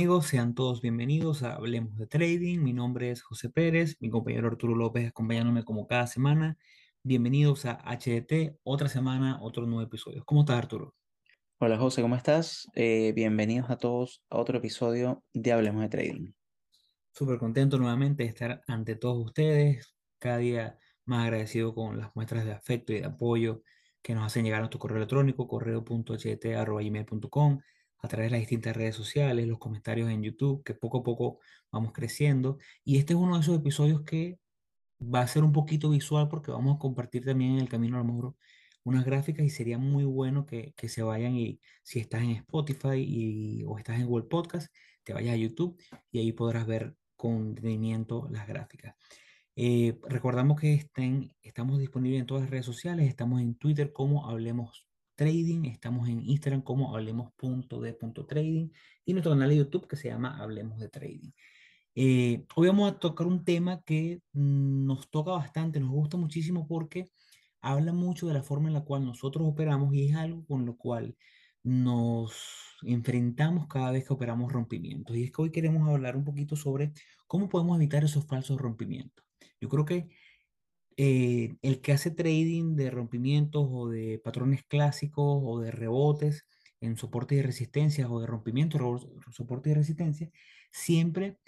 Hola, ¿qué tal amigos? Sean todos bienvenidos a Hablemos de Trading. Mi nombre es José Pérez, mi compañero Arturo López acompañándome como cada semana. Bienvenidos a HDT, otra semana, otro nuevo episodio. ¿Cómo estás, Arturo? Hola José, ¿cómo estás? Eh, bienvenidos a todos a otro episodio de Hablemos de Trading. Súper contento nuevamente de estar ante todos ustedes, cada día más agradecido con las muestras de afecto y de apoyo que nos hacen llegar a nuestro correo electrónico, correo.ht.gmail.com, a través de las distintas redes sociales, los comentarios en YouTube, que poco a poco vamos creciendo. Y este es uno de esos episodios que va a ser un poquito visual porque vamos a compartir también en el camino a lo mejor unas gráficas y sería muy bueno que, que se vayan y si estás en Spotify y, o estás en Google Podcast, te vayas a YouTube y ahí podrás ver con detenimiento las gráficas. Eh, recordamos que estén, estamos disponibles en todas las redes sociales, estamos en Twitter como Hablemos Trading, estamos en Instagram como hablemos.de.trading y nuestro canal de YouTube que se llama Hablemos de Trading. Eh, hoy vamos a tocar un tema que mm, nos toca bastante, nos gusta muchísimo porque habla mucho de la forma en la cual nosotros operamos y es algo con lo cual nos enfrentamos cada vez que operamos rompimientos. Y es que hoy queremos hablar un poquito sobre cómo podemos evitar esos falsos rompimientos. Yo creo que eh, el que hace trading de rompimientos o de patrones clásicos o de rebotes en soporte y resistencias o de rompimientos, soporte y resistencia, siempre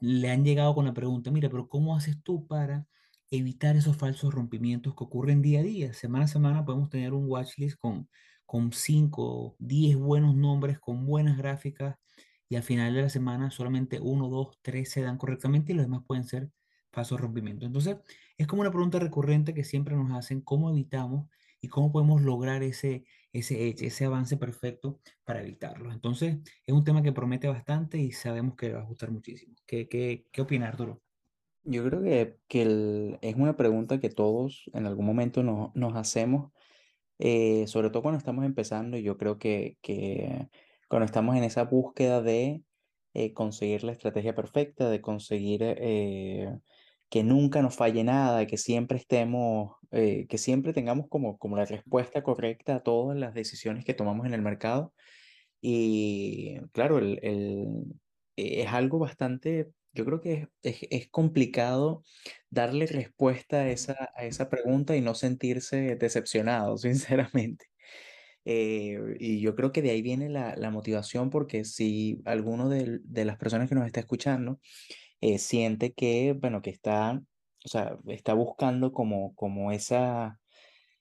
le han llegado con la pregunta, mira, pero ¿cómo haces tú para evitar esos falsos rompimientos que ocurren día a día? Semana a semana podemos tener un watchlist con, con 5, 10 buenos nombres, con buenas gráficas, y al final de la semana solamente uno, dos, tres se dan correctamente y los demás pueden ser falsos rompimientos. Entonces, es como una pregunta recurrente que siempre nos hacen, ¿cómo evitamos y cómo podemos lograr ese, ese, ese avance perfecto para evitarlo. Entonces, es un tema que promete bastante y sabemos que le va a gustar muchísimo. ¿Qué, qué, qué opinas, Arturo? Yo creo que, que es una pregunta que todos en algún momento nos, nos hacemos, eh, sobre todo cuando estamos empezando. Yo creo que, que cuando estamos en esa búsqueda de eh, conseguir la estrategia perfecta, de conseguir eh, que nunca nos falle nada, que siempre estemos, eh, que siempre tengamos como, como la respuesta correcta a todas las decisiones que tomamos en el mercado. Y claro, el, el, es algo bastante, yo creo que es, es, complicado darle respuesta a esa, a esa pregunta y no sentirse decepcionado, sinceramente. Eh, y yo creo que de ahí viene la, la motivación porque si alguno de, de, las personas que nos está escuchando eh, siente que, bueno, que está, o sea, está buscando como, como esa,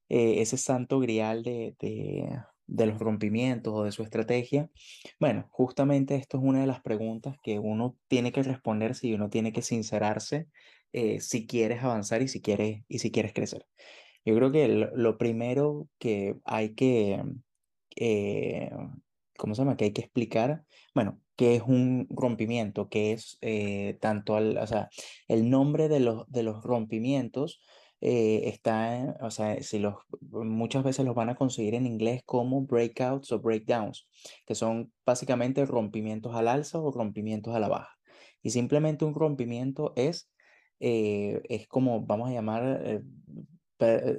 eh, ese santo grial de, de, los rompimientos o de su estrategia. Bueno, justamente esto es una de las preguntas que uno tiene que responder si uno tiene que sincerarse eh, si quieres avanzar y si quieres, y si quieres crecer. Yo creo que lo, lo primero que hay que, eh, ¿cómo se llama? Que hay que explicar, bueno, qué es un rompimiento, qué es eh, tanto, al, o sea, el nombre de los, de los rompimientos eh, está, o sea, si los, muchas veces los van a conseguir en inglés como breakouts o breakdowns, que son básicamente rompimientos al alza o rompimientos a la baja. Y simplemente un rompimiento es, eh, es como, vamos a llamar,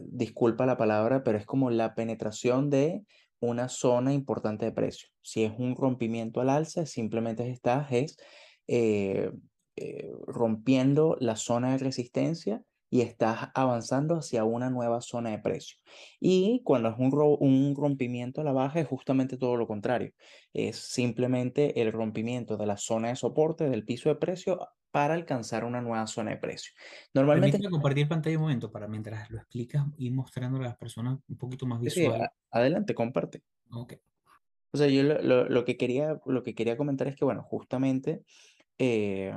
disculpa la palabra, pero es como la penetración de una zona importante de precio. Si es un rompimiento al alza, simplemente estás es, eh, eh, rompiendo la zona de resistencia y estás avanzando hacia una nueva zona de precio. Y cuando es un, un rompimiento a la baja es justamente todo lo contrario. Es simplemente el rompimiento de la zona de soporte del piso de precio para alcanzar una nueva zona de precio. Normalmente... Permíteme compartir pantalla un momento para mientras lo explicas ir mostrando a las personas un poquito más visual. Sí, adelante, comparte. Ok. O sea, yo lo, lo, lo, que quería, lo que quería comentar es que, bueno, justamente eh,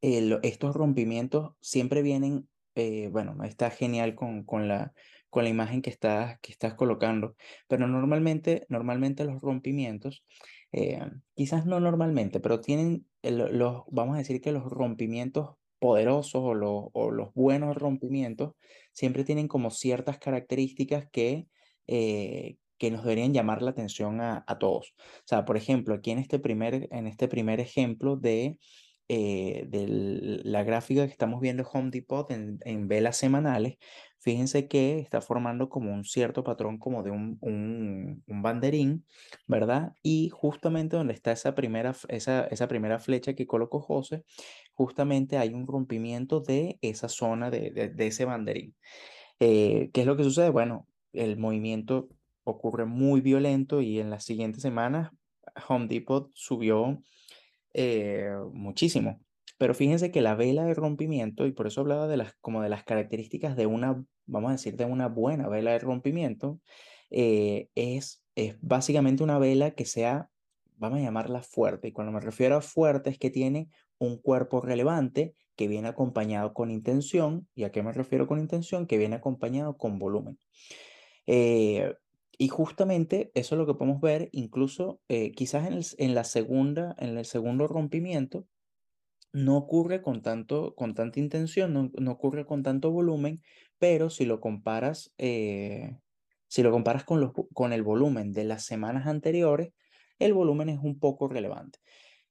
el, estos rompimientos siempre vienen, eh, bueno, está genial con, con, la, con la imagen que estás, que estás colocando, pero normalmente, normalmente los rompimientos, eh, quizás no normalmente, pero tienen los, vamos a decir que los rompimientos poderosos o los, o los buenos rompimientos siempre tienen como ciertas características que, eh, que nos deberían llamar la atención a, a, todos. O sea, por ejemplo, aquí en este primer, en este primer ejemplo de eh, de la gráfica que estamos viendo Home Depot en, en, velas semanales, fíjense que está formando como un cierto patrón como de un, un, banderín, ¿verdad? Y justamente donde está esa primera, esa, esa primera flecha que colocó José, justamente hay un rompimiento de esa zona de, de, de ese banderín. Eh, ¿Qué es lo que sucede? Bueno, el movimiento ocurre muy violento y en las siguientes semanas Home Depot subió eh, muchísimo. Pero fíjense que la vela de rompimiento, y por eso hablaba de las, como de las características de una, vamos a decir, de una buena vela de rompimiento, eh, es, es básicamente una vela que sea, vamos a llamarla fuerte. Y cuando me refiero a fuerte es que tiene un cuerpo relevante que viene acompañado con intención. ¿Y a qué me refiero con intención? Que viene acompañado con volumen. Eh, y justamente eso es lo que podemos ver incluso eh, quizás en, el, en, la segunda, en el segundo rompimiento, no ocurre con, tanto, con tanta intención, no, no ocurre con tanto volumen, pero si lo comparas, eh, si lo comparas con, los, con el volumen de las semanas anteriores, el volumen es un poco relevante.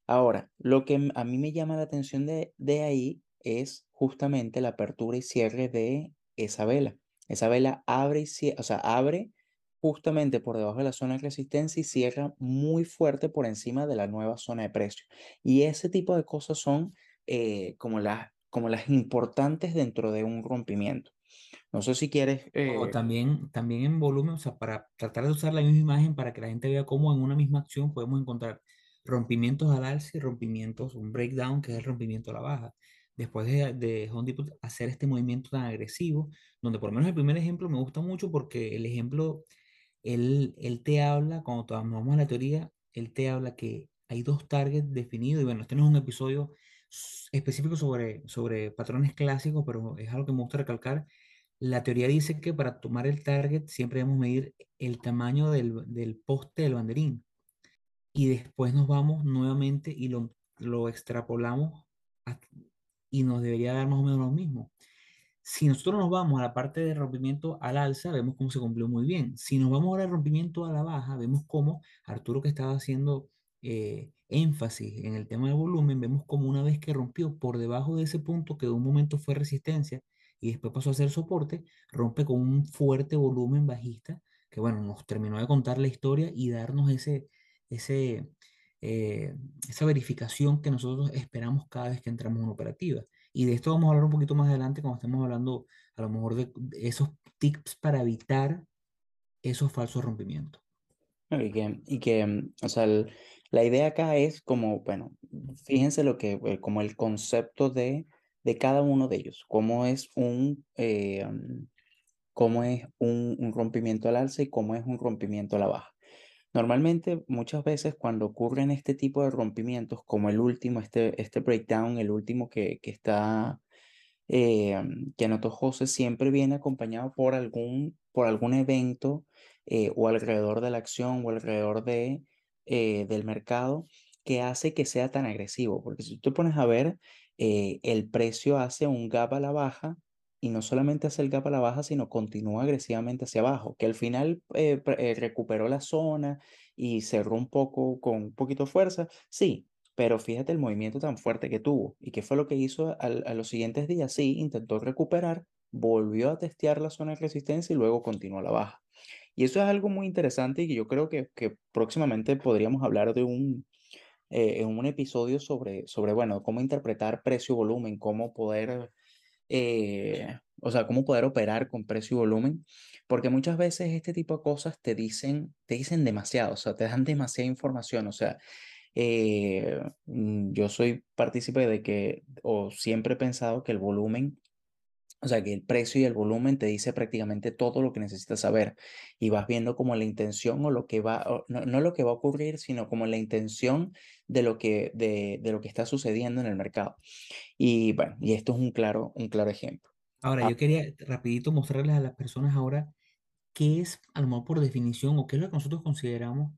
Ahora, lo que a mí me llama la atención de, de ahí es justamente la apertura y cierre de esa vela. Esa vela abre y cierra, o sea, abre justamente por debajo de la zona de resistencia y cierra muy fuerte por encima de la nueva zona de precio. Y ese tipo de cosas son eh, como, las, como las importantes dentro de un rompimiento. No sé si quieres... O Eh... también, también en volumen, o sea, para tratar de usar la misma imagen para que la gente vea cómo en una misma acción podemos encontrar rompimientos al alza y rompimientos, un breakdown que es el rompimiento a la baja. Después de, de Home Depot hacer este movimiento tan agresivo, donde por lo menos el primer ejemplo me gusta mucho porque el ejemplo él, él te habla, cuando tomamos la teoría, él te habla que hay dos targets definidos, y bueno, este no es un episodio específico sobre, sobre patrones clásicos, pero es algo que me gusta recalcar. La teoría dice que para tomar el target siempre debemos medir el tamaño del, del poste del banderín. Y después nos vamos nuevamente y lo, lo extrapolamos y nos debería dar más o menos lo mismo. Si nosotros nos vamos a la parte de rompimiento al alza, vemos cómo se cumplió muy bien. Si nos vamos ahora al rompimiento a la baja, vemos cómo Arturo que estaba haciendo eh, énfasis en el tema del volumen, vemos como una vez que rompió por debajo de ese punto que de un momento fue resistencia y después pasó a ser soporte, rompe con un fuerte volumen bajista que bueno, nos terminó de contar la historia y darnos ese, eh, esa verificación que nosotros esperamos cada vez que entramos en operativa. Y de esto vamos a hablar un poquito más adelante cuando estemos hablando a lo mejor de, esos tips para evitar esos falsos rompimientos. Y que, y que mm, o sea, el, la idea acá es como, bueno, fíjense lo que, eh, como el concepto de, de cada uno de ellos, cómo es un, eh, cómo es un, un rompimiento al alza y cómo es un rompimiento a la baja. Normalmente, muchas veces cuando ocurren este tipo de rompimientos, como el último, este, este breakdown, el último que, que está, eh, que anotó José, siempre viene acompañado por algún, por algún evento eh, o alrededor de la acción o alrededor de, eh, del mercado que hace que sea tan agresivo. Porque si tú te pones a ver, el precio hace un gap a la baja y no solamente hace el gap a la baja, sino continúa agresivamente hacia abajo, que al final eh, eh, recuperó la zona y cerró un poco con un poquito de fuerza, sí, pero fíjate el movimiento tan fuerte que tuvo y qué fue lo que hizo a, a los siguientes días, sí, intentó recuperar, volvió a testear la zona de resistencia y luego continuó la baja. Y eso es algo muy interesante y yo creo que, que próximamente podríamos hablar de un, eh, en un episodio sobre, sobre, bueno, cómo interpretar precio-volumen, cómo poder eh, o sea, cómo poder operar con precio y volumen, porque muchas veces este tipo de cosas te dicen, te dicen demasiado, o sea, te dan demasiada información, o sea, eh, mm, yo soy partícipe de que, o siempre he pensado que el volumen, o sea, que el precio y el volumen te dice prácticamente todo lo que necesitas saber y vas viendo como la intención o lo que va, no, no, lo que va a ocurrir, sino como la intención de lo que, de, de lo que está sucediendo en el mercado. Y bueno, y esto es un claro, un claro ejemplo. Ahora, Ah, yo quería rapidito mostrarles a las personas ahora qué es, a lo mejor por definición, o qué es lo que nosotros consideramos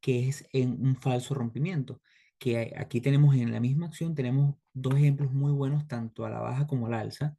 que es en un falso rompimiento. Que aquí tenemos en la misma acción, tenemos dos ejemplos muy buenos, tanto a la baja como a la alza.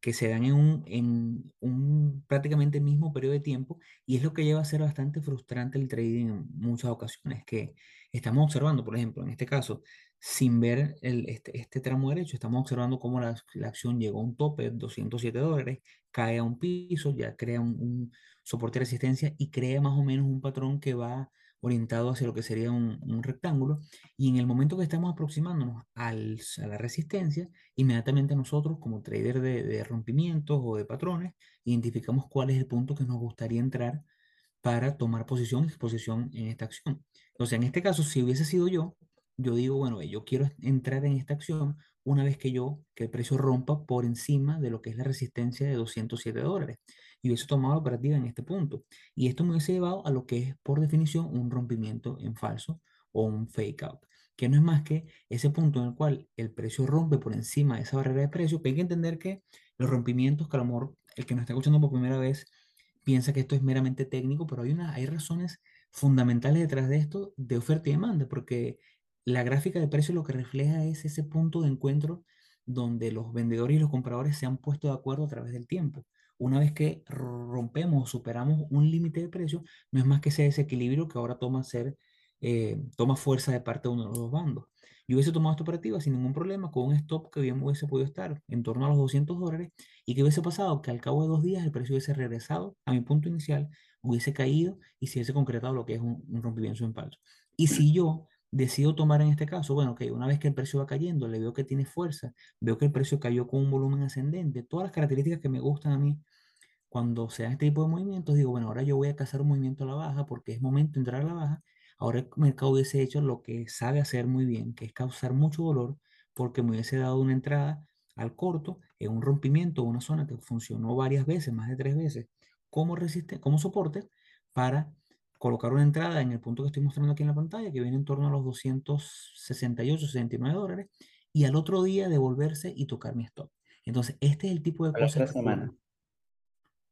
Que se dan en un, en un prácticamente mismo periodo de tiempo y es lo que lleva a ser bastante frustrante el trading en muchas ocasiones, que estamos observando, por ejemplo, en este caso, sin ver el, este, este tramo derecho, estamos observando cómo la, la acción llegó a un tope, 207 dólares, cae a un piso, ya crea un, un soporte de resistencia y crea más o menos un patrón que va orientado hacia lo que sería un, un rectángulo y en el momento que estamos aproximándonos al, a la resistencia, inmediatamente nosotros como trader de, de rompimientos o de patrones, identificamos cuál es el punto que nos gustaría entrar para tomar posición y exposición en esta acción. Entonces, en este caso, si hubiese sido yo, yo digo, bueno, yo quiero entrar en esta acción una vez que yo, que el precio rompa por encima de lo que es la resistencia de 207 dólares. Y hubiese tomado la operativa en este punto. Y esto me hubiese llevado a lo que es, por definición, un rompimiento en falso o un fake out, que no es más que ese punto en el cual el precio rompe por encima de esa barrera de precio, pero hay que entender que los rompimientos, que a lo mejor el que nos está escuchando por primera vez piensa que esto es meramente técnico, pero hay, una, hay razones fundamentales detrás de esto de oferta y demanda, porque la gráfica de precio lo que refleja es ese punto de encuentro donde los vendedores y los compradores se han puesto de acuerdo a través del tiempo. Una vez que rompemos o superamos un límite de precio, no es más que ese desequilibrio que ahora toma, ser, eh, toma fuerza de parte de uno de los dos bandos. Yo hubiese tomado esta operativa sin ningún problema con un stop que bien hubiese podido estar en torno a los 200 dólares y que hubiese pasado que al cabo de dos días el precio hubiese regresado a mi punto inicial, hubiese caído y se hubiese concretado lo que es un, un rompimiento en falso. Y si yo decido tomar en este caso, bueno, que una vez que el precio va cayendo, le veo que tiene fuerza, veo que el precio cayó con un volumen ascendente, todas las características que me gustan a mí cuando se dan este tipo de movimientos, digo, bueno, ahora yo voy a cazar un movimiento a la baja porque es momento de entrar a la baja. Ahora el mercado hubiese hecho lo que sabe hacer muy bien, que es causar mucho dolor porque me hubiese dado una entrada al corto en un rompimiento, una zona que funcionó varias veces, más de tres veces, como, resiste, como soporte para colocar una entrada en el punto que estoy mostrando aquí en la pantalla, que viene en torno a los 268, 69 dólares, y al otro día devolverse y tocar mi stop. Entonces, este es el tipo de A la cosas que semana.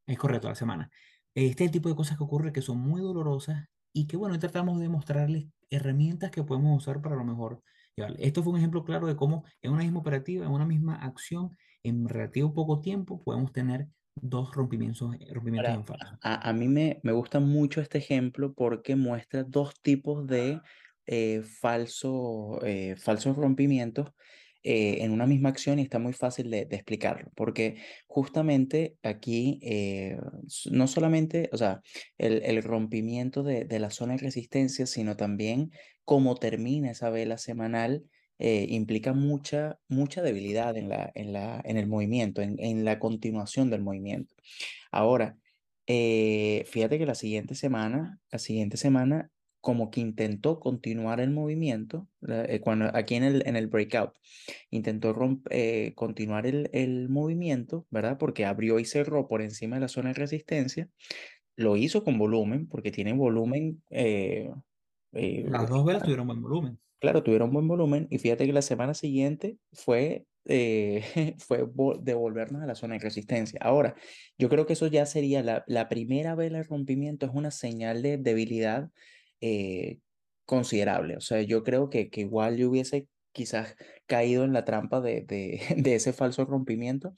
Es correcto, a la semana. Este es el tipo de cosas que ocurre que son muy dolorosas y que, bueno, tratamos de mostrarles herramientas que podemos usar para lo mejor llevarle. Esto fue un ejemplo claro de cómo en una misma operativa, en una misma acción, en relativo poco tiempo, podemos tener dos rompimientos, rompimientos Ahora, en falso. a, a mí me, me gusta mucho este ejemplo porque muestra dos tipos de eh, falso, eh, falsos rompimientos eh, en una misma acción y está muy fácil de, de explicarlo, porque justamente aquí eh, no solamente, o sea, el, el rompimiento de, de la zona de resistencia, sino también cómo termina esa vela semanal. Eh, implica mucha, mucha debilidad en la, en la, en el movimiento, en, en la continuación del movimiento. Ahora, eh, fíjate que la siguiente semana, la siguiente semana, como que intentó continuar el movimiento, eh, cuando, aquí en el, en el breakout, intentó continuar el, el movimiento, ¿verdad? Porque abrió y cerró por encima de la zona de resistencia. Lo hizo con volumen, porque tiene volumen Las dos velas tuvieron buen volumen. Claro, tuvieron buen volumen y fíjate que la semana siguiente fue, eh, fue vo- devolvernos a la zona de resistencia. Ahora, yo creo que eso ya sería la, la primera vela de rompimiento, es una señal de debilidad eh, considerable. O sea, yo creo que, que igual yo hubiese quizás caído en la trampa de, de, de ese falso rompimiento,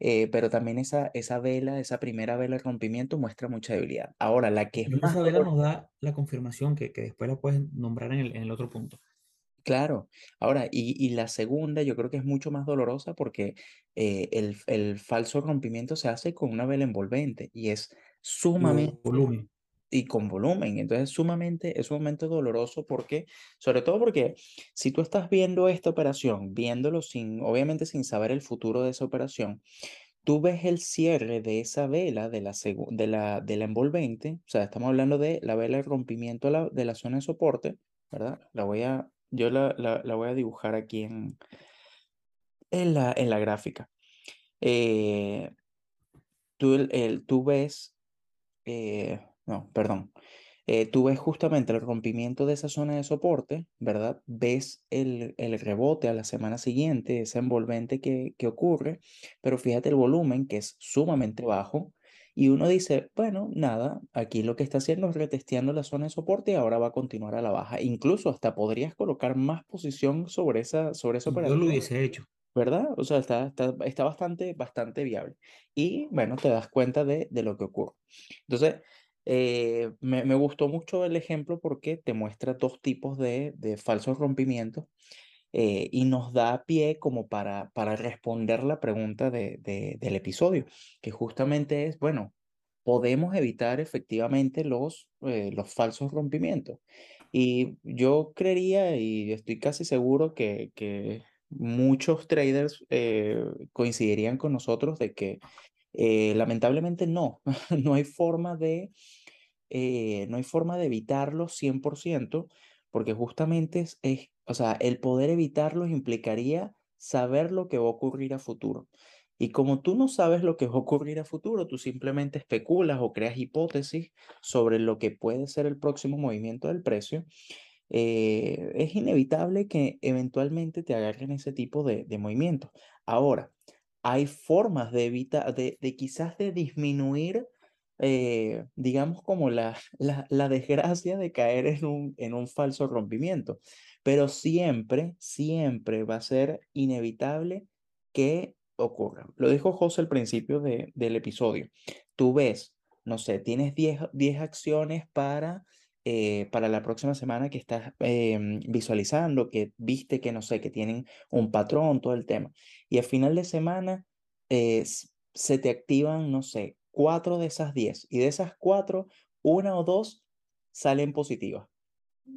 eh, pero también esa, esa vela, esa primera vela de rompimiento muestra mucha debilidad. Ahora, la que es más esa vela nos da la confirmación que, que después la puedes nombrar en el, en el otro punto. Claro, ahora, y, y la segunda yo creo que es mucho más dolorosa porque eh, el, el falso rompimiento se hace con una vela envolvente y es sumamente, volumen. y con volumen, entonces sumamente, es sumamente doloroso porque, sobre todo porque si tú estás viendo esta operación, viéndolo sin, obviamente sin saber el futuro de esa operación, tú ves el cierre de esa vela, de la, de la, de la envolvente, o sea, estamos hablando de la vela de rompimiento de la, de la zona de soporte, ¿verdad? La voy a, yo la, la, voy a dibujar aquí en, en la, en la gráfica. Eh, tú, el- tú ves, eh, no, perdón, eh, tú ves justamente el rompimiento de esa zona de soporte, ¿verdad? Ves el, el rebote a la semana siguiente, ese envolvente que, que ocurre, pero fíjate el volumen que es sumamente bajo. Y uno dice, bueno, nada, aquí lo que está haciendo es retesteando la zona de soporte y ahora va a continuar a la baja. Incluso hasta podrías colocar más posición sobre esa, sobre esa Y yo lo operación hubiese hecho. ¿verdad? O sea, está, está, está bastante, bastante viable. Y bueno, te das cuenta de, de lo que ocurre. Entonces, eh, me, me, gustó mucho el ejemplo porque te muestra dos tipos de, de falsos rompimientos eh, y nos da pie como para, para responder la pregunta de, de, del episodio, que justamente es, bueno, podemos evitar efectivamente los, eh, los falsos rompimientos. Y yo creería y estoy casi seguro que, que muchos traders eh, coincidirían con nosotros de que eh, lamentablemente no, no hay forma de, eh, no hay forma de evitarlo 100%, porque justamente es, es, o sea, el poder evitarlos implicaría saber lo que va a ocurrir a futuro. Y como tú no sabes lo que va a ocurrir a futuro, tú simplemente especulas o creas hipótesis sobre lo que puede ser el próximo movimiento del precio, eh, es inevitable que eventualmente te agarren ese tipo de, de movimientos. Ahora, hay formas de evitar, de, de quizás de disminuir, eh, digamos, como la, la, desgracia de caer en un, en un falso rompimiento. Pero siempre, siempre va a ser inevitable que ocurra. Lo dijo José al principio de, del episodio. Tú ves, no sé, tienes 10, 10 acciones para eh, para la próxima semana que estás em, visualizando, que viste que no sé, que tienen un patrón, todo el tema. Y al final de semana eh, se te activan, no sé, cuatro de esas diez. Y de esas cuatro, una o dos salen positivas.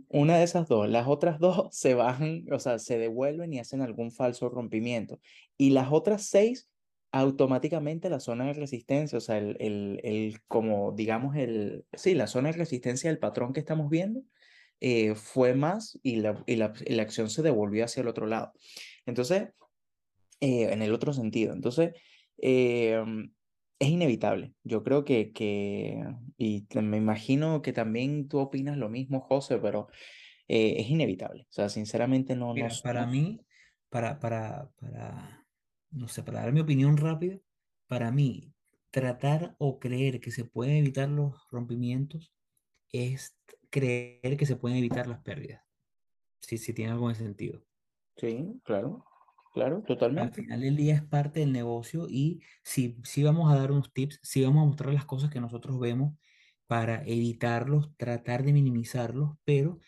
Una de esas dos, las otras dos se bajan, o sea, se devuelven y hacen algún falso rompimiento. Y las otras seis automáticamente la zona de resistencia, o sea, el, el, el, como digamos, el, sí, la zona de resistencia del patrón que estamos viendo eh, fue más y la, y la, la, acción se devolvió hacia el otro lado. Entonces, eh, en el otro sentido. Entonces, eh, es inevitable. Yo creo que, que, y me imagino que también tú opinas lo mismo, José, pero es inevitable. O sea, sinceramente no... Mira, no para mí, para, para, para no sé, para dar mi opinión rápida, para mí, tratar o creer que se pueden evitar los rompimientos es creer que se pueden evitar las pérdidas. Si, si tiene algo de sentido. Sí, claro, claro, totalmente. Al final del día es parte del negocio y si, si vamos a dar unos tips, si vamos a mostrar las cosas que nosotros vemos para evitarlos, tratar de minimizarlos, pero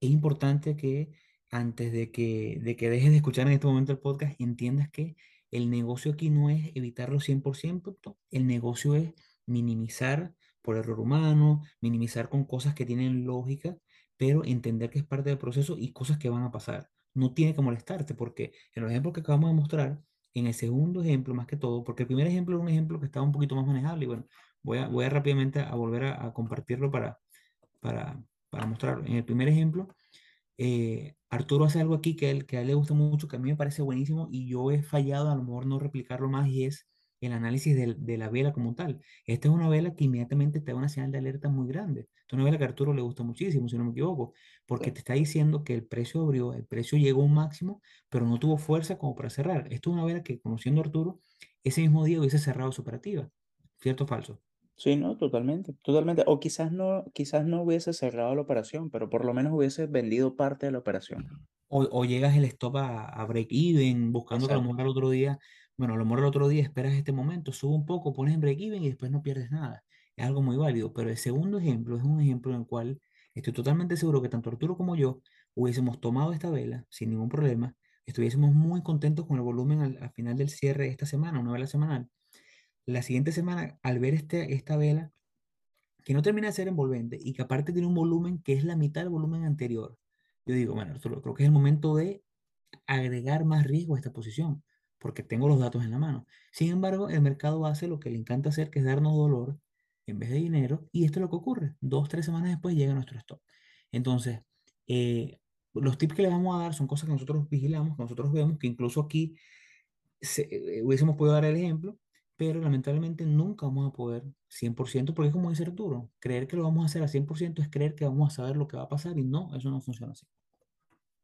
es importante que antes de que, de que dejes de escuchar en este momento el podcast, entiendas que el negocio aquí no es evitarlo 100%, el negocio es minimizar por error humano, minimizar con cosas que tienen lógica, pero entender que es parte del proceso y cosas que van a pasar. No tiene que molestarte porque en los ejemplos que acabamos de mostrar, en el segundo ejemplo más que todo, porque el primer ejemplo era un ejemplo que estaba un poquito más manejable y bueno, voy a, voy a rápidamente a volver a, compartirlo para, para, para mostrarlo. En el primer ejemplo, eh, Arturo hace algo aquí que, él, que a él le gusta mucho, que a mí me parece buenísimo y yo he fallado a lo mejor no replicarlo más y es el análisis de, de, la vela como tal. Esta es una vela que inmediatamente te da una señal de alerta muy grande. Esta es una vela que a Arturo le gusta muchísimo, si no me equivoco, porque te está diciendo que el precio abrió, el precio llegó a un máximo, pero no tuvo fuerza como para cerrar. Esto es una vela que, conociendo a Arturo, ese mismo día hubiese cerrado su operativa. ¿Cierto o falso? Sí, no, totalmente, totalmente. O quizás no, quizás no hubiese cerrado la operación, pero por lo menos hubiese vendido parte de la operación. O, o llegas el stop a, a break even, buscando Exacto. que a lo mejor el otro día, bueno, a lo mejor el otro día esperas este momento, sube un poco, pones en break even y después no pierdes nada. Es algo muy válido. Pero el segundo ejemplo es un ejemplo en el cual estoy totalmente seguro que tanto Arturo como yo hubiésemos tomado esta vela sin ningún problema, estuviésemos muy contentos con el volumen al, al final del cierre de esta semana, una vela semanal la siguiente semana, al ver este, esta vela, que no termina de ser envolvente y que aparte tiene un volumen que es la mitad del volumen anterior, yo digo, bueno, creo que es el momento de agregar más riesgo a esta posición, porque tengo los datos en la mano. Sin embargo, el mercado hace lo que le encanta hacer, que es darnos dolor en vez de dinero, y esto es lo que ocurre. Dos, tres semanas después llega nuestro stop. Entonces, eh, los tips que le vamos a dar son cosas que nosotros vigilamos, que nosotros vemos, que incluso aquí se, eh, hubiésemos podido dar el ejemplo, pero lamentablemente nunca vamos a poder 100%, porque es como dice Arturo, creer que lo vamos a hacer a 100% es creer que vamos a saber lo que va a pasar y no, eso no funciona así.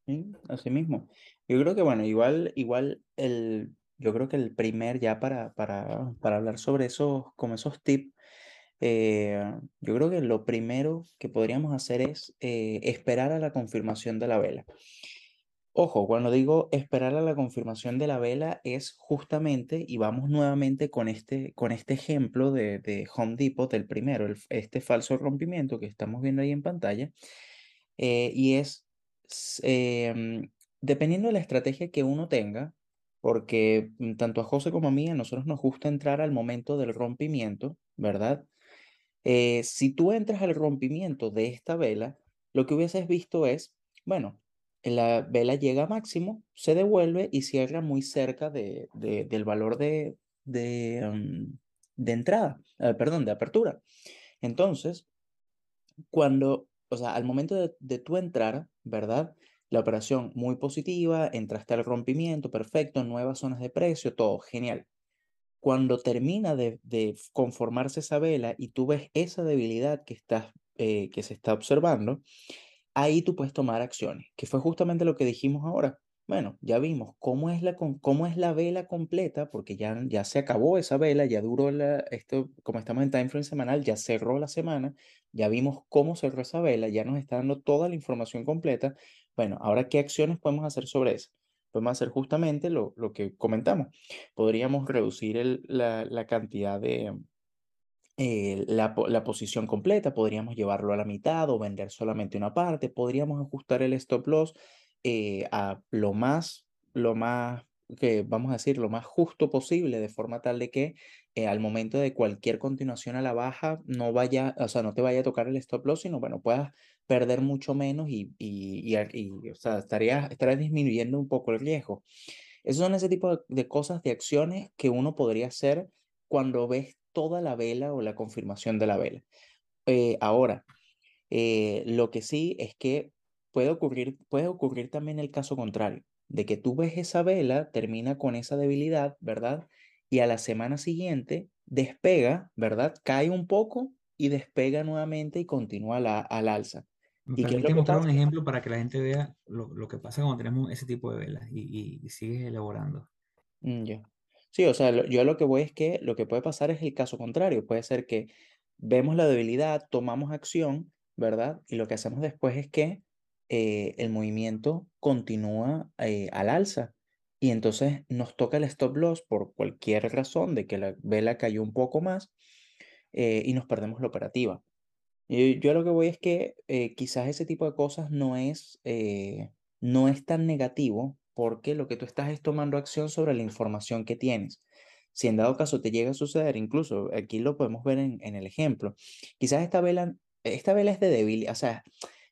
Sí, así mismo. Yo creo que, bueno, igual, igual el, yo creo que el primer ya para, para, para hablar sobre esos, como esos tips, eh, yo creo que lo primero que podríamos hacer es eh, esperar a la confirmación de la vela. Ojo, cuando digo esperar a la confirmación de la vela es justamente, y vamos nuevamente con este, con este ejemplo de, de Home Depot, el primero, este falso rompimiento que estamos viendo ahí en pantalla, eh, y es, em, dependiendo de la estrategia que uno tenga, porque mm, tanto a José como a mí, a nosotros nos gusta entrar al momento del rompimiento, ¿verdad? Eh, si tú entras al rompimiento de esta vela, lo que hubieses visto es, bueno, la vela llega a máximo, se devuelve y cierra muy cerca de, de- del valor de, de, de entrada, eh, perdón, de apertura. Entonces, cuando, o sea, al momento de, de tú entrar, ¿verdad? La operación muy positiva, entraste al rompimiento, perfecto, nuevas zonas de precio, todo genial. Cuando termina de, conformarse esa vela y tú ves esa debilidad que, estás, eh, que se está observando, ahí tú puedes tomar acciones, que fue justamente lo que dijimos ahora. Bueno, ya vimos cómo es la, cómo es la vela completa, porque ya, ya se acabó esa vela, ya duró la, esto, como estamos en time frame semanal, ya cerró la semana, ya vimos cómo cerró esa vela, ya nos está dando toda la información completa. Bueno, ahora, ¿qué acciones podemos hacer sobre eso? Podemos hacer justamente lo, lo que comentamos. Podríamos reducir la, la cantidad de, eh, la, la posición completa, podríamos llevarlo a la mitad o vender solamente una parte, podríamos ajustar el stop loss eh, a lo más, lo más, que vamos a decir, lo más justo posible, de forma tal de que eh, al momento de cualquier continuación a la baja no vaya, o sea, no te vaya a tocar el stop loss, sino bueno, puedas perder mucho menos y, y, y, y, o sea, estarías, estarías disminuyendo un poco el riesgo. Esos son ese tipo de, de cosas, de acciones que uno podría hacer cuando ves toda la vela o la confirmación de la vela. Eh, ahora, eh, lo que sí es que puede ocurrir, puede ocurrir también el caso contrario, de que tú ves esa vela, termina con esa debilidad, ¿verdad? Y a la semana siguiente despega, ¿verdad? Cae un poco y despega nuevamente y continúa la, al alza. ¿Y que mostrar un ejemplo para que la gente vea lo, lo que pasa cuando tenemos ese tipo de velas y, y, y sigues elaborando. Mm, ya. Sí, o sea, lo- yo lo que voy es que lo que puede pasar es el caso contrario. Puede ser que vemos la debilidad, tomamos acción, ¿verdad? Y lo que hacemos después es que eh, el movimiento continúa eh, al alza. Y entonces nos toca el stop loss por cualquier razón de que la vela cayó un poco más eh, y nos perdemos la operativa. Yo lo que voy es que quizás ese tipo de cosas no es, no es tan negativo porque lo que tú estás es tomando acción sobre la información que tienes. Si en dado caso te llega a suceder, incluso aquí lo podemos ver en, en el ejemplo, quizás esta vela, esta vela es de débil, o sea,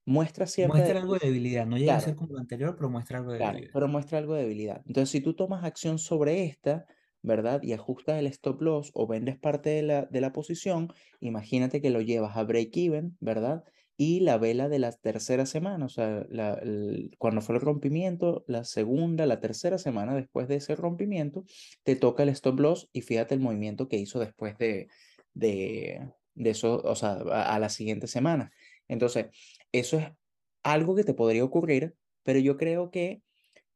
muestra cierta Muestra algo de debilidad, no llega a ser Claro, como lo anterior, pero muestra algo de Claro, debilidad. pero muestra algo de debilidad. Entonces, si tú tomas acción sobre esta, ¿verdad? Y ajustas el stop loss o vendes parte de la, de la posición, imagínate que lo llevas a break even, ¿verdad? Y la vela de la tercera semana, o sea, la, el- cuando fue el rompimiento, la segunda, la tercera semana después de ese rompimiento, te toca el stop loss y fíjate el movimiento que hizo después de, de, de eso, o sea, a a la siguiente semana. Entonces, eso es algo que te podría ocurrir, pero yo creo que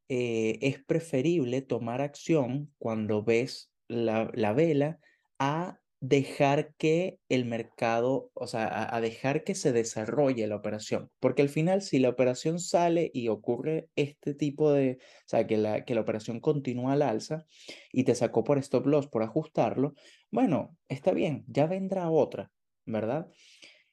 eh, es preferible tomar acción cuando ves la, la vela a dejar que el mercado, o sea, a, a dejar que se desarrolle la operación. Porque al final, si la operación sale y ocurre este tipo de, o sea, que la, que la operación continúa al alza y te sacó por stop loss, por ajustarlo, bueno, está bien, ya vendrá otra, ¿verdad?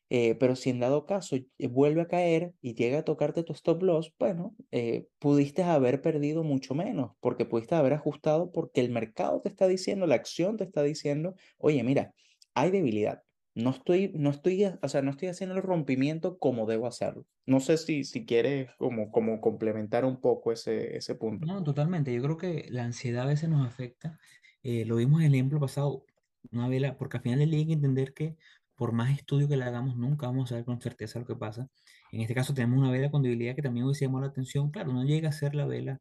Eh, pero si en dado caso eh, vuelve a caer y llega a tocarte tu stop loss, bueno, eh, pudiste haber perdido mucho menos porque pudiste haber ajustado porque el mercado te está diciendo, la acción te está diciendo, oye, mira, hay debilidad. No estoy, no estoy, o sea, no estoy haciendo el rompimiento como debo hacerlo. No sé si, si quieres como, como complementar un poco ese, ese punto. No, totalmente. Yo creo que la ansiedad a veces nos afecta. Eh, lo vimos en el ejemplo pasado, una vela, porque al final día hay que entender que por más estudio que le hagamos, nunca vamos a saber con certeza lo que pasa. En este caso tenemos una vela con debilidad que también hubiese llamado la atención. Claro, no llega a ser la vela,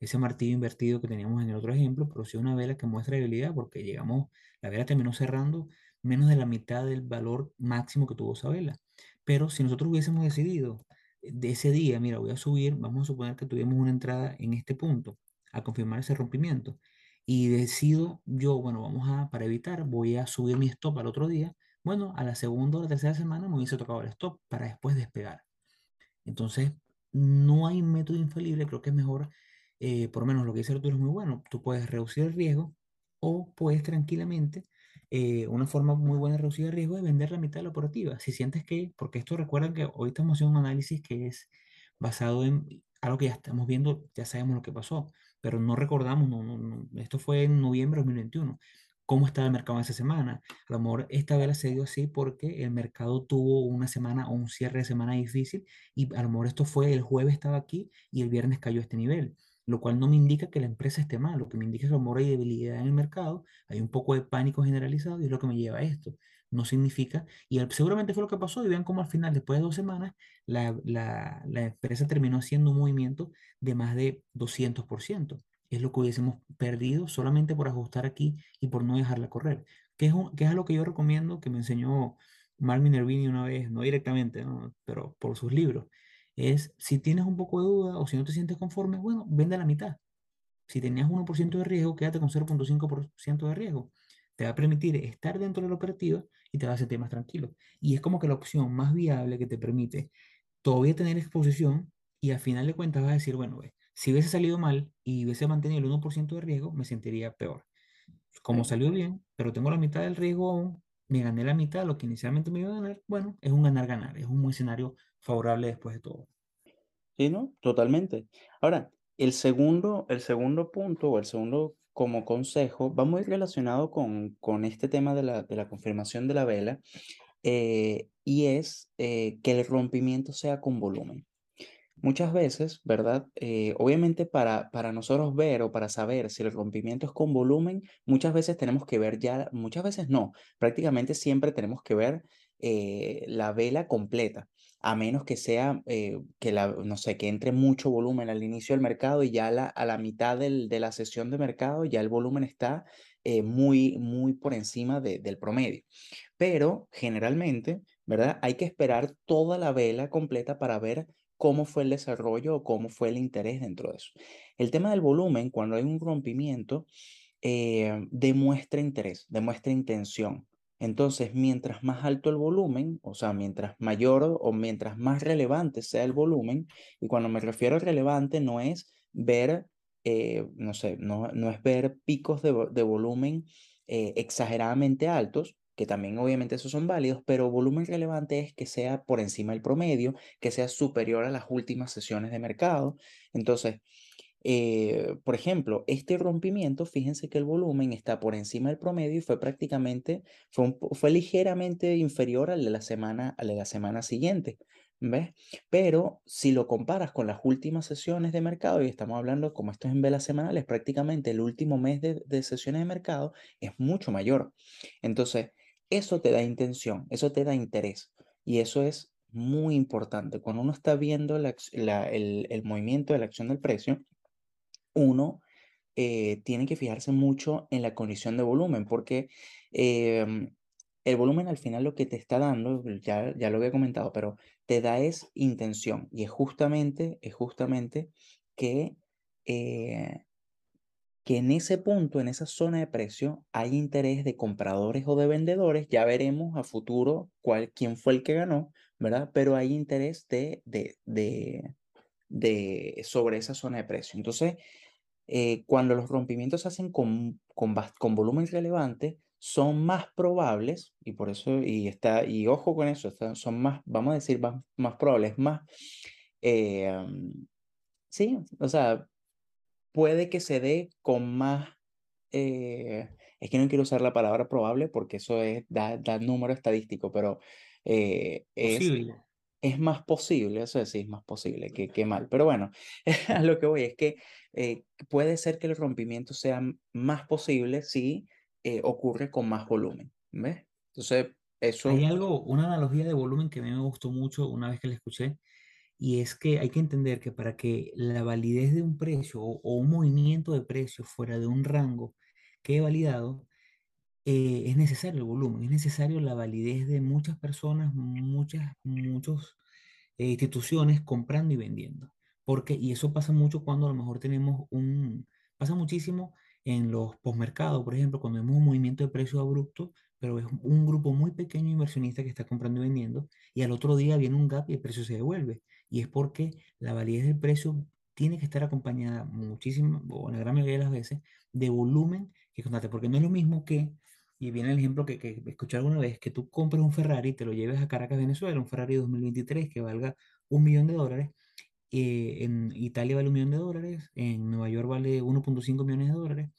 ese martillo invertido que teníamos en el otro ejemplo, pero sí una vela que muestra debilidad porque llegamos, la vela terminó cerrando menos de la mitad del valor máximo que tuvo esa vela. Pero si nosotros hubiésemos decidido de ese día, mira, voy a subir, vamos a suponer que tuvimos una entrada en este punto, a confirmar ese rompimiento, y decido yo, bueno, vamos a, para evitar, voy a subir mi stop al otro día, bueno, a la segunda o la tercera semana me hubiese tocado el stop para después despegar. Entonces, no hay método infalible, creo que es mejor, eh, por lo menos lo que dice Arturo es muy bueno, tú puedes reducir el riesgo o puedes tranquilamente, eh, una forma muy buena de reducir el riesgo es vender la mitad de la operativa. Si sientes que, porque esto recuerda que hoy estamos haciendo un análisis que es basado en algo que ya estamos viendo, ya sabemos lo que pasó, pero no recordamos, esto fue en noviembre de 2021 cómo estaba el mercado esa semana. A lo mejor esta vez se dio así porque el mercado tuvo una semana o un cierre de semana difícil y a lo mejor esto fue el jueves estaba aquí y el viernes cayó a este nivel, lo cual no me indica que la empresa esté mal, lo que me indica es que a lo mejor hay debilidad en el mercado, hay un poco de pánico generalizado y es lo que me lleva a esto. No significa, y seguramente fue lo que pasó, y vean cómo al final, después de dos semanas, la, la, la empresa terminó haciendo un movimiento de más de 200% es lo que hubiésemos perdido solamente por ajustar aquí y por no dejarla correr. Que es, un, que es algo que yo recomiendo, que me enseñó Mark Minervini una vez, no directamente, pero por sus libros. Es, si tienes un poco de duda o si no te sientes conforme, bueno, vende la mitad. Si tenías 1% de riesgo, quédate con 0.5% de riesgo. Te va a permitir estar dentro de la operativa y te va a sentir más tranquilo. Y es como que la opción más viable que te permite todavía tener exposición y al final de cuentas vas a decir, bueno, ve, si hubiese salido mal y hubiese mantenido el 1% de riesgo, me sentiría peor. Como salió bien, pero tengo la mitad del riesgo aún, me gané la mitad de lo que inicialmente me iba a ganar, bueno, es un ganar-ganar, es un escenario favorable después de todo. Sí, ¿no? Totalmente. Ahora, el segundo, el segundo punto o el segundo como consejo va muy relacionado con, con este tema de la, de la confirmación de la vela eh, y es eh, que el rompimiento sea con volumen. Muchas veces, ¿verdad? Eh, obviamente para, para nosotros ver o para saber si el rompimiento es con volumen, muchas veces tenemos que ver ya, muchas veces no, prácticamente siempre tenemos que ver eh, la vela completa, a menos que sea, eh, que la, no sé, que entre mucho volumen al inicio del mercado y ya la, a la mitad del, de la sesión de mercado ya el volumen está muy, muy por encima del promedio. Pero generalmente, ¿verdad? Hay que esperar toda la vela completa para ver cómo fue el desarrollo o cómo fue el interés dentro de eso. El tema del volumen, cuando hay un rompimiento, eh, demuestra interés, demuestra intención. Entonces, mientras más alto el volumen, o sea, mientras mayor o mientras más relevante sea el volumen, y cuando me refiero a relevante no es ver, eh, no sé, no, no es ver picos de, volumen eh, exageradamente altos, que también obviamente esos son válidos, pero volumen relevante es que sea por encima del promedio, que sea superior a las últimas sesiones de mercado. Entonces, eh, por ejemplo, este rompimiento, fíjense que el volumen está por encima del promedio y fue prácticamente, fue, fue ligeramente inferior al de la semana, al de la semana siguiente. ¿Ves? Pero si lo comparas con las últimas sesiones de mercado, y estamos hablando como esto es en velas semanales, prácticamente el último mes de, de sesiones de mercado es mucho mayor. Entonces, eso te da intención, eso te da interés y eso es muy importante. Cuando uno está viendo el, movimiento de la acción del precio, uno eh, tiene que fijarse mucho en la condición de volumen porque em, el volumen al final lo que te está dando, ya, ya lo había comentado, pero te da es intención y es justamente, es justamente que eh, que en ese punto, en esa zona de precio, hay interés de compradores o de vendedores. Ya veremos a futuro cuál, quién fue el que ganó, ¿verdad? Pero hay interés de, de, de, de sobre esa zona de precio. Entonces, eh, cuando los rompimientos se hacen con, con, con volumen relevante, son más probables, y por eso, y está, y ojo con eso, son más, vamos a decir, más, más probables, más, eh, sí, o sea, puede que se dé con más, eh, es que no quiero usar la palabra probable porque eso es, da, número estadístico, pero eh, es, es más posible, eso sí, es más posible que, que mal. Pero bueno, a lo que voy es que eh, puede ser que el rompimiento sea más posible si ocurre con más volumen, ¿ves? Entonces, eso... Hay algo, una analogía de volumen que a mí me gustó mucho una vez que la escuché, y es que hay que entender que para que la validez de un precio o, un movimiento de precio fuera de un rango quede validado, eh, es necesario el volumen, es necesario la validez de muchas personas, muchas, muchas eh, instituciones comprando y vendiendo. Porque, y eso pasa mucho cuando a lo mejor tenemos un, pasa muchísimo en los postmercados, por ejemplo, cuando vemos un movimiento de precio abrupto, pero es un grupo muy pequeño de inversionistas que está comprando y vendiendo, y al otro día viene un gap y el precio se devuelve. Y es porque la validez del precio tiene que estar acompañada muchísimo, o en la gran mayoría de las veces, de volumen que contate, porque no es lo mismo que, y viene el ejemplo que, que escuché alguna vez, que tú compres un Ferrari y te lo lleves a Caracas, Venezuela, un Ferrari 2023 que valga un millón de dólares, eh, en Italia vale un millón de dólares, en Nueva York vale 1.5 millones de dólares,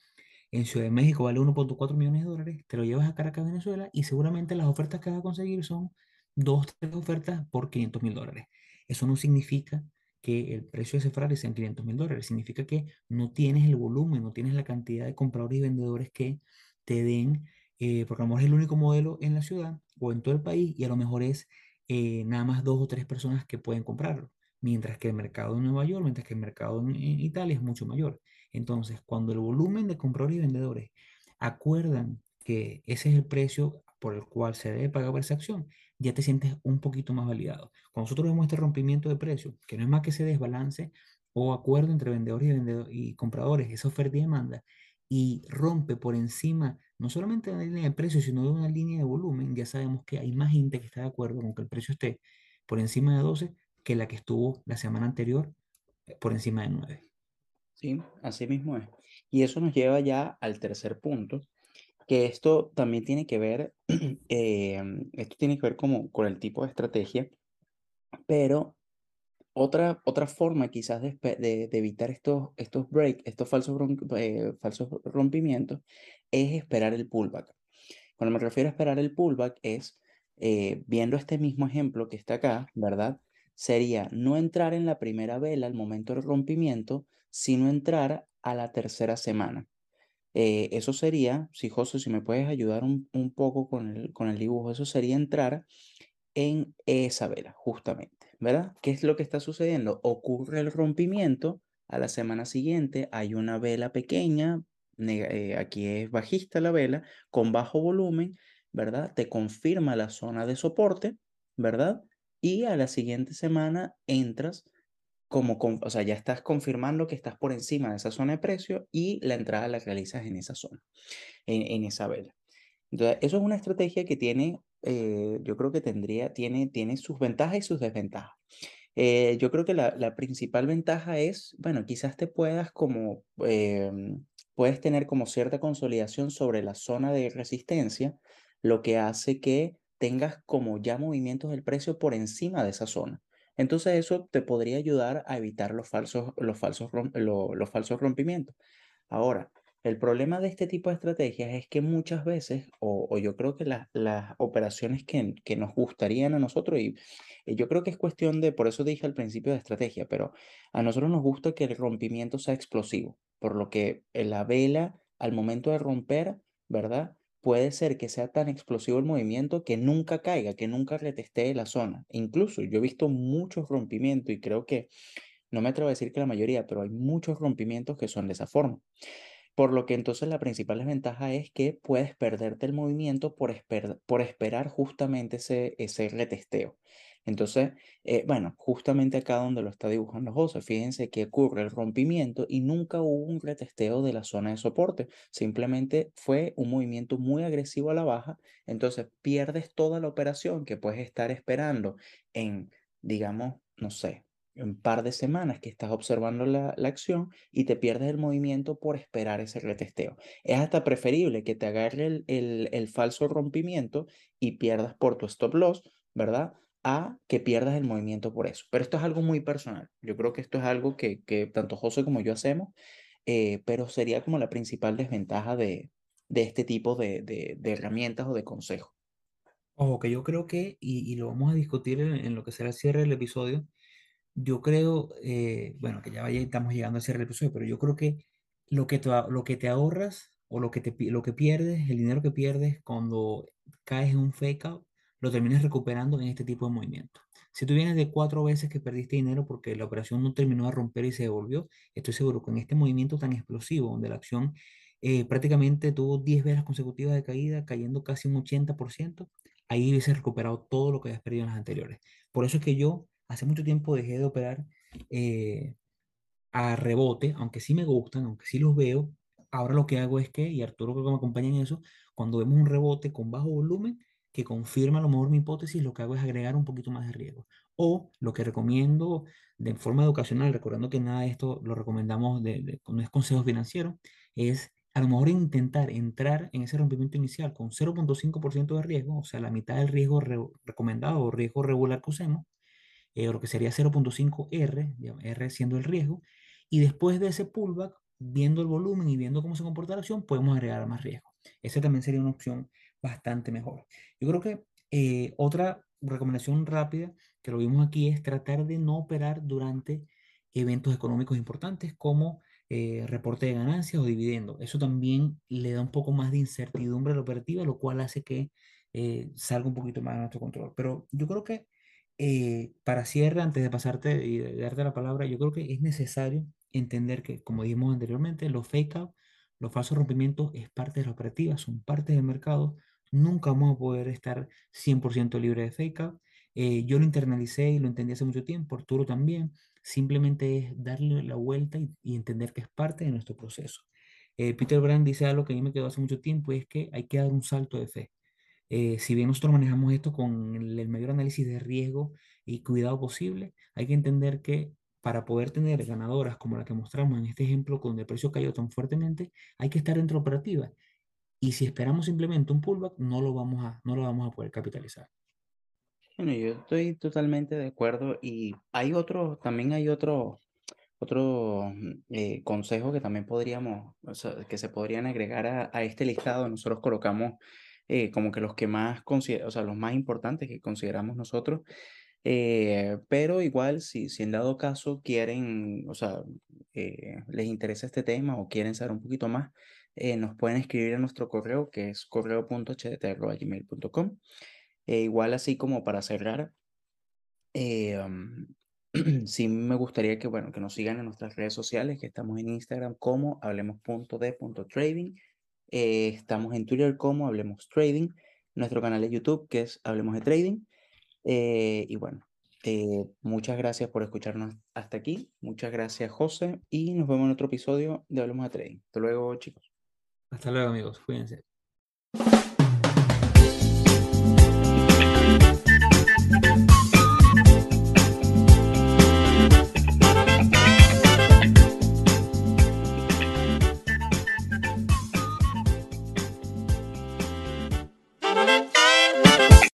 en Ciudad de México vale 1.4 millones de dólares, te lo llevas a Caracas, Venezuela, y seguramente las ofertas que vas a conseguir son dos, tres ofertas por 500 mil dólares. Eso no significa que el precio de ese Ferrari sea 500 mil dólares, significa que no tienes el volumen, no tienes la cantidad de compradores y vendedores que te den, eh, porque a lo mejor es el único modelo en la ciudad o en todo el país, y a lo mejor es eh, nada más dos o tres personas que pueden comprarlo mientras que el mercado en Nueva York, mientras que el mercado en, Italia es mucho mayor. Entonces, cuando el volumen de compradores y vendedores acuerdan que ese es el precio por el cual se debe pagar por esa acción, ya te sientes un poquito más validado. Cuando nosotros vemos este rompimiento de precios, que no es más que ese desbalance o acuerdo entre vendedores y, vendedores y compradores, esa oferta y demanda, y rompe por encima no solamente de la línea de precios, sino de una línea de volumen, ya sabemos que hay más gente que está de acuerdo con que el precio esté por encima de 12 que la que estuvo la semana anterior eh, por encima de 9. Sí, así mismo es. Y eso nos lleva ya al tercer punto, que esto también tiene que ver, eh, esto tiene que ver como con el tipo de estrategia, pero otra, otra forma quizás de, de, evitar estos, estos breaks, estos falsos, eh, falsos rompimientos, es esperar el pullback. Cuando me refiero a esperar el pullback es, viendo este mismo ejemplo que está acá, ¿verdad? sería no entrar en la primera vela al momento del rompimiento, sino entrar a la tercera semana. Eh, eso sería, si José, si me puedes ayudar un, poco con el, con el dibujo, eso sería entrar en esa vela, justamente, ¿verdad? ¿Qué es lo que está sucediendo? Ocurre el rompimiento, a la semana siguiente hay una vela pequeña, eh, aquí es bajista la vela, con bajo volumen, ¿verdad? Te confirma la zona de soporte, ¿verdad? y a la siguiente semana entras como, o sea, ya estás confirmando que estás por encima de esa zona de precio y la entrada la realizas en esa zona, en, esa vela. Entonces, eso es una estrategia que tiene, eh, yo creo que tendría, tiene, tiene sus ventajas y sus desventajas. Eh, yo creo que la, la, principal ventaja es, bueno, quizás te puedas como, em, puedes tener como cierta consolidación sobre la zona de resistencia, lo que hace que tengas como ya movimientos del precio por encima de esa zona. Entonces eso te podría ayudar a evitar los falsos, los falsos, los falsos rompimientos. Ahora, el problema de este tipo de estrategias es que muchas veces, o, yo creo que las operaciones que, que, nos gustarían a nosotros, y, y, yo creo que es cuestión de, por eso dije al principio de estrategia, pero a nosotros nos gusta que el rompimiento sea explosivo, por lo que la vela al momento de romper, ¿verdad? Puede ser que sea tan explosivo el movimiento que nunca caiga, que nunca retestee la zona. Incluso yo he visto muchos rompimientos y creo que, no me atrevo a decir que la mayoría, pero hay muchos rompimientos que son de esa forma. Por lo que entonces la principal desventaja es que puedes perderte el movimiento por, por esperar justamente ese, ese retesteo. Entonces, eh, bueno, justamente acá donde lo está dibujando José, fíjense que ocurre el rompimiento y nunca hubo un retesteo de la zona de soporte, simplemente fue un movimiento muy agresivo a la baja, entonces pierdes toda la operación que puedes estar esperando en, digamos, no sé, un par de semanas que estás observando la, acción y te pierdes el movimiento por esperar ese retesteo. Es hasta preferible que te agarre el, el, el falso rompimiento y pierdas por tu stop loss, ¿verdad? A que pierdas el movimiento por eso. Pero esto es algo muy personal. Yo creo que esto es algo que, que tanto José como yo hacemos, eh, pero sería como la principal desventaja de, de este tipo de, de, de, herramientas o de consejos. Ojo, que yo creo que, y, y lo vamos a discutir en, en, lo que será el cierre del episodio, yo creo, eh, bueno, que ya vaya, estamos llegando al cierre del episodio, pero yo creo que lo que te, lo que te ahorras o lo que, te, lo que pierdes, el dinero que pierdes cuando caes en un fake out, lo termines recuperando en este tipo de movimiento. Si tú vienes de cuatro veces que perdiste dinero porque la operación no terminó de romper y se devolvió, estoy seguro que en este movimiento tan explosivo, donde la acción eh, prácticamente tuvo 10 veces consecutivas de caída, cayendo casi un 80%, ahí hubiese recuperado todo lo que habías perdido en las anteriores. Por eso es que yo hace mucho tiempo dejé de operar eh, a rebote, aunque sí me gustan, aunque sí los veo, ahora lo que hago es que, y Arturo creo que me acompaña en eso, cuando vemos un rebote con bajo volumen que confirma a lo mejor mi hipótesis, lo que hago es agregar un poquito más de riesgo. O lo que recomiendo de forma educacional, recordando que nada de esto lo recomendamos, de, no es consejo financiero, es a lo mejor intentar entrar en ese rompimiento inicial con 0.5% de riesgo, o sea, la mitad del riesgo recomendado o riesgo regular que usemos, eh, o lo que sería 0.5 R, R siendo el riesgo, y después de ese pullback, viendo el volumen y viendo cómo se comporta la acción, podemos agregar más riesgo. Esa también sería una opción bastante mejor. Yo creo que eh, otra recomendación rápida que lo vimos aquí es tratar de no operar durante eventos económicos importantes como eh, reporte de ganancias o dividendo. Eso también le da un poco más de incertidumbre a la operativa, lo cual hace que eh, salga un poquito más de nuestro control. Pero yo creo que para cierre, antes de pasarte y darte la palabra, yo creo que es necesario entender que, como dijimos anteriormente, los fake out, los falsos rompimientos es parte de la operativa, son parte del mercado. Nunca vamos a poder estar 100% libre de fake out. Eh, yo lo internalicé y lo entendí hace mucho tiempo, Arturo también. Simplemente es darle la vuelta y, entender que es parte de nuestro proceso. Eh, Peter Brand dice algo que a mí me quedó hace mucho tiempo es que hay que dar un salto de fe. Eh, si bien nosotros manejamos esto con el mayor análisis de riesgo y cuidado posible, hay que entender que para poder tener ganadoras como la que mostramos en este ejemplo, donde el precio cayó tan fuertemente, hay que estar dentro operativa. Y si esperamos simplemente un pullback, no lo vamos a, no lo vamos a poder capitalizar. Bueno, yo estoy totalmente de acuerdo y hay otro, también hay otro, otro eh, consejo que también podríamos, o sea, que se podrían agregar a, a este listado. Nosotros colocamos eh, como que los que más, o sea, los más importantes que consideramos nosotros eh, pero igual, si, si en dado caso quieren, o sea, eh, les interesa este tema o quieren saber un poquito más, eh, nos pueden escribir a nuestro correo que es correo.hdt.gmail.com. Igual así como para cerrar, sí me gustaría que, bueno, que nos sigan en nuestras redes sociales, que estamos en Instagram como hablemos.de.trading, estamos en Twitter como Hablemos Trading, nuestro canal de YouTube que es Hablemos de Trading. Eh, y bueno, eh, muchas gracias por escucharnos hasta aquí. Muchas gracias, José. Y nos vemos en otro episodio de Hablemos de Trading. Hasta luego, chicos. Hasta luego, amigos. Cuídense.